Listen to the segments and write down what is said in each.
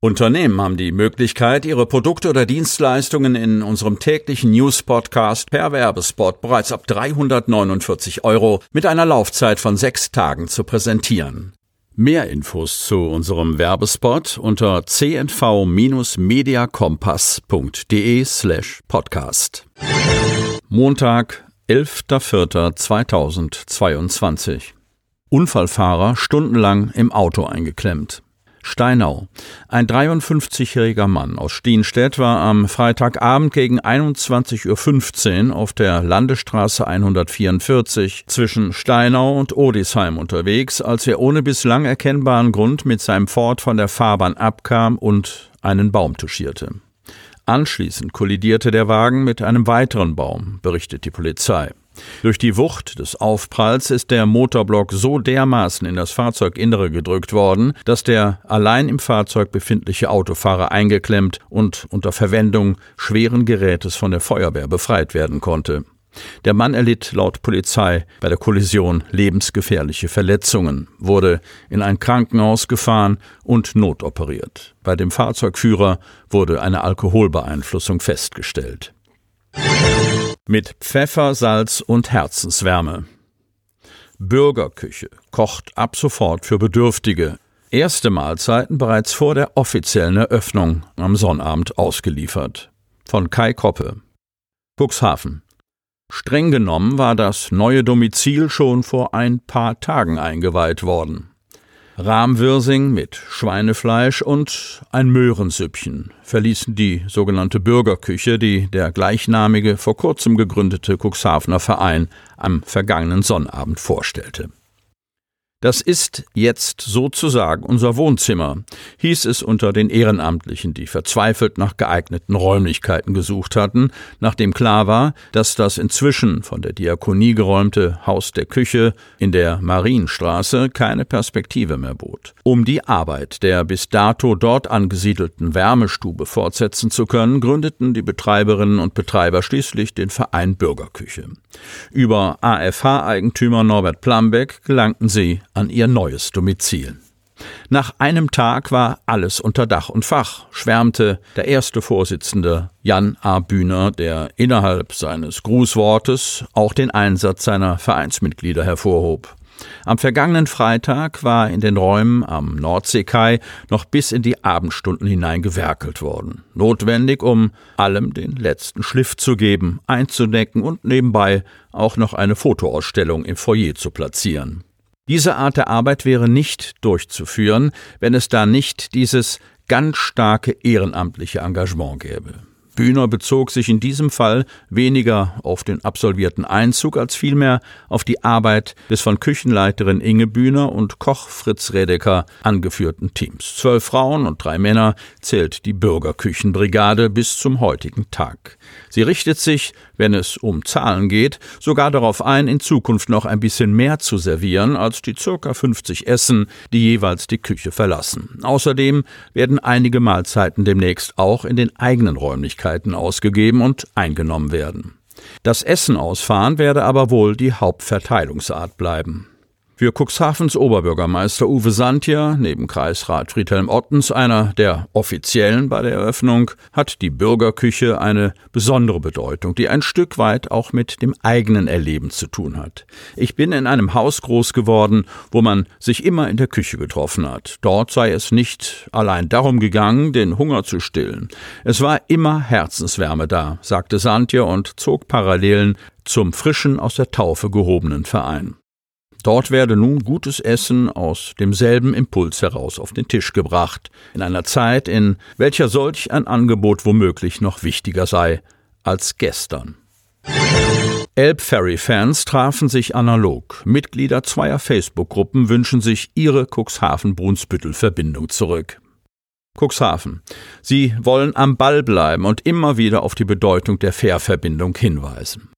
Unternehmen haben die Möglichkeit, ihre Produkte oder Dienstleistungen in unserem täglichen News-Podcast per Werbespot bereits ab 349 Euro mit einer Laufzeit von sechs Tagen zu präsentieren. Mehr Infos zu unserem Werbespot unter cnv-mediakompass.de slash podcast. Montag, 11.04.2022. Unfallfahrer stundenlang im Auto eingeklemmt. Steinau. Ein 53-jähriger Mann aus Stienstedt war am Freitagabend gegen 21.15 Uhr auf der Landesstraße 144 zwischen Steinau und Odisheim unterwegs, als er ohne bislang erkennbaren Grund mit seinem Ford von der Fahrbahn abkam und einen Baum touchierte. Anschließend kollidierte der Wagen mit einem weiteren Baum, berichtet die Polizei. Durch die Wucht des Aufpralls ist der Motorblock so dermaßen in das Fahrzeuginnere gedrückt worden, dass der allein im Fahrzeug befindliche Autofahrer eingeklemmt und unter Verwendung schweren Gerätes von der Feuerwehr befreit werden konnte. Der Mann erlitt laut Polizei bei der Kollision lebensgefährliche Verletzungen, wurde in ein Krankenhaus gefahren und notoperiert. Bei dem Fahrzeugführer wurde eine Alkoholbeeinflussung festgestellt. Mit Pfeffer, Salz und Herzenswärme. Bürgerküche kocht ab sofort für Bedürftige. Erste Mahlzeiten bereits vor der offiziellen Eröffnung am Sonnabend ausgeliefert. Von Kai Koppe. Cuxhaven. Streng genommen war das neue Domizil schon vor ein paar Tagen eingeweiht worden. Rahmwirsing mit Schweinefleisch und ein Möhrensüppchen verließen die sogenannte Bürgerküche, die der gleichnamige, vor kurzem gegründete Cuxhavener Verein am vergangenen Sonnabend vorstellte. Das ist jetzt sozusagen unser Wohnzimmer, hieß es unter den Ehrenamtlichen, die verzweifelt nach geeigneten Räumlichkeiten gesucht hatten, nachdem klar war, dass das inzwischen von der Diakonie geräumte Haus der Küche in der Marienstraße keine Perspektive mehr bot. Um die Arbeit der bis dato dort angesiedelten Wärmestube fortsetzen zu können, gründeten die Betreiberinnen und Betreiber schließlich den Verein Bürgerküche. Über AFH-Eigentümer Norbert Plambeck gelangten sie an ihr neues Domizil. Nach einem Tag war alles unter Dach und Fach, schwärmte der erste Vorsitzende Jan A. Bühner, der innerhalb seines Grußwortes auch den Einsatz seiner Vereinsmitglieder hervorhob. Am vergangenen Freitag war in den Räumen am Nordseekai noch bis in die Abendstunden hinein gewerkelt worden. Notwendig, um allem den letzten Schliff zu geben, einzudecken und nebenbei auch noch eine Fotoausstellung im Foyer zu platzieren. Diese Art der Arbeit wäre nicht durchzuführen, wenn es da nicht dieses ganz starke ehrenamtliche Engagement gäbe. Bühner bezog sich in diesem Fall weniger auf den absolvierten Einzug als vielmehr auf die Arbeit des von Küchenleiterin Inge Bühner und Koch Fritz Redeker angeführten Teams. Zwölf Frauen und drei Männer zählt die Bürgerküchenbrigade bis zum heutigen Tag. Sie richtet sich, wenn es um Zahlen geht, sogar darauf ein, in Zukunft noch ein bisschen mehr zu servieren als die circa 50 Essen, die jeweils die Küche verlassen. Außerdem werden einige Mahlzeiten demnächst auch in den eigenen Räumlichkeiten Möglichkeiten ausgegeben und eingenommen werden. Das Essen ausfahren werde aber wohl die Hauptverteilungsart bleiben. Für Cuxhavens Oberbürgermeister Uwe Santier, neben Kreisrat Friedhelm Ottens einer der offiziellen bei der Eröffnung, hat die Bürgerküche eine besondere Bedeutung, die ein Stück weit auch mit dem eigenen Erleben zu tun hat. Ich bin in einem Haus groß geworden, wo man sich immer in der Küche getroffen hat. Dort sei es nicht allein darum gegangen, den Hunger zu stillen. Es war immer Herzenswärme da, sagte Santier und zog Parallelen zum frischen aus der Taufe gehobenen Verein. Dort werde nun gutes Essen aus demselben Impuls heraus auf den Tisch gebracht, in einer Zeit, in welcher solch ein Angebot womöglich noch wichtiger sei als gestern. Elbferry-Fans trafen sich analog. Mitglieder zweier Facebook-Gruppen wünschen sich ihre Cuxhaven-Brunsbüttel-Verbindung zurück. Cuxhaven. Sie wollen am Ball bleiben und immer wieder auf die Bedeutung der Fährverbindung hinweisen.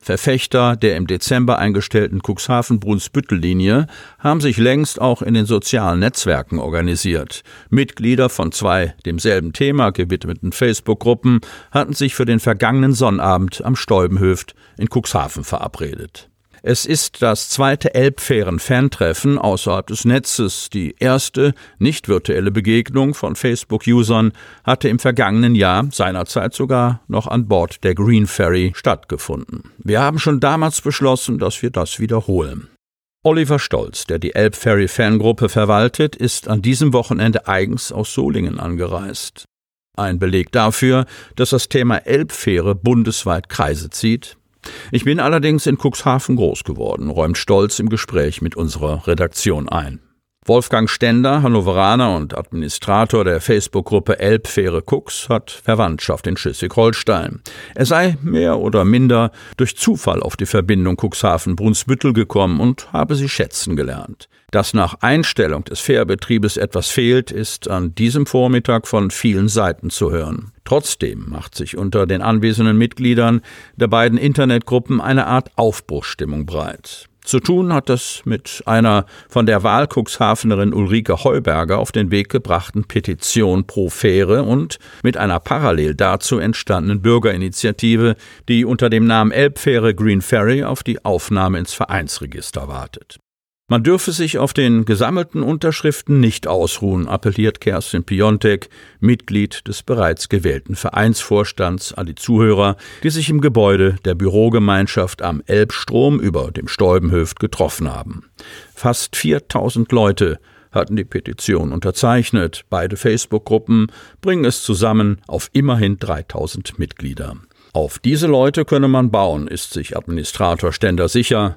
Verfechter der im Dezember eingestellten Cuxhaven-Brunsbüttel-Linie haben sich längst auch in den sozialen Netzwerken organisiert. Mitglieder von zwei demselben Thema gewidmeten Facebook-Gruppen hatten sich für den vergangenen Sonnabend am Stäubenhöft in Cuxhaven verabredet. Es ist das zweite Elbfähren-Fantreffen außerhalb des Netzes. Die erste, nicht virtuelle Begegnung von Facebook-Usern hatte im vergangenen Jahr, seinerzeit sogar noch an Bord der Green Ferry, stattgefunden. Wir haben schon damals beschlossen, dass wir das wiederholen. Oliver Stolz, der die Elbferry Fangruppe verwaltet, ist an diesem Wochenende eigens aus Solingen angereist. Ein Beleg dafür, dass das Thema Elbfähre bundesweit Kreise zieht, ich bin allerdings in Cuxhaven groß geworden, räumt Stolz im Gespräch mit unserer Redaktion ein. Wolfgang Stender, Hannoveraner und Administrator der Facebook-Gruppe Elbfähre Cux, hat Verwandtschaft in Schleswig-Holstein. Er sei mehr oder minder durch Zufall auf die Verbindung Cuxhaven-Brunsbüttel gekommen und habe sie schätzen gelernt. Dass nach Einstellung des Fährbetriebes etwas fehlt, ist an diesem Vormittag von vielen Seiten zu hören. Trotzdem macht sich unter den anwesenden Mitgliedern der beiden Internetgruppen eine Art Aufbruchstimmung breit. Zu tun hat das mit einer von der Wahlkuxhafenerin Ulrike Heuberger auf den Weg gebrachten Petition pro Fähre und mit einer parallel dazu entstandenen Bürgerinitiative, die unter dem Namen Elbfähre Green Ferry auf die Aufnahme ins Vereinsregister wartet. Man dürfe sich auf den gesammelten Unterschriften nicht ausruhen, appelliert Kerstin Piontek, Mitglied des bereits gewählten Vereinsvorstands, an die Zuhörer, die sich im Gebäude der Bürogemeinschaft am Elbstrom über dem Stäubenhöft getroffen haben. Fast 4000 Leute hatten die Petition unterzeichnet. Beide Facebook-Gruppen bringen es zusammen auf immerhin 3000 Mitglieder. Auf diese Leute könne man bauen, ist sich Administrator Stender sicher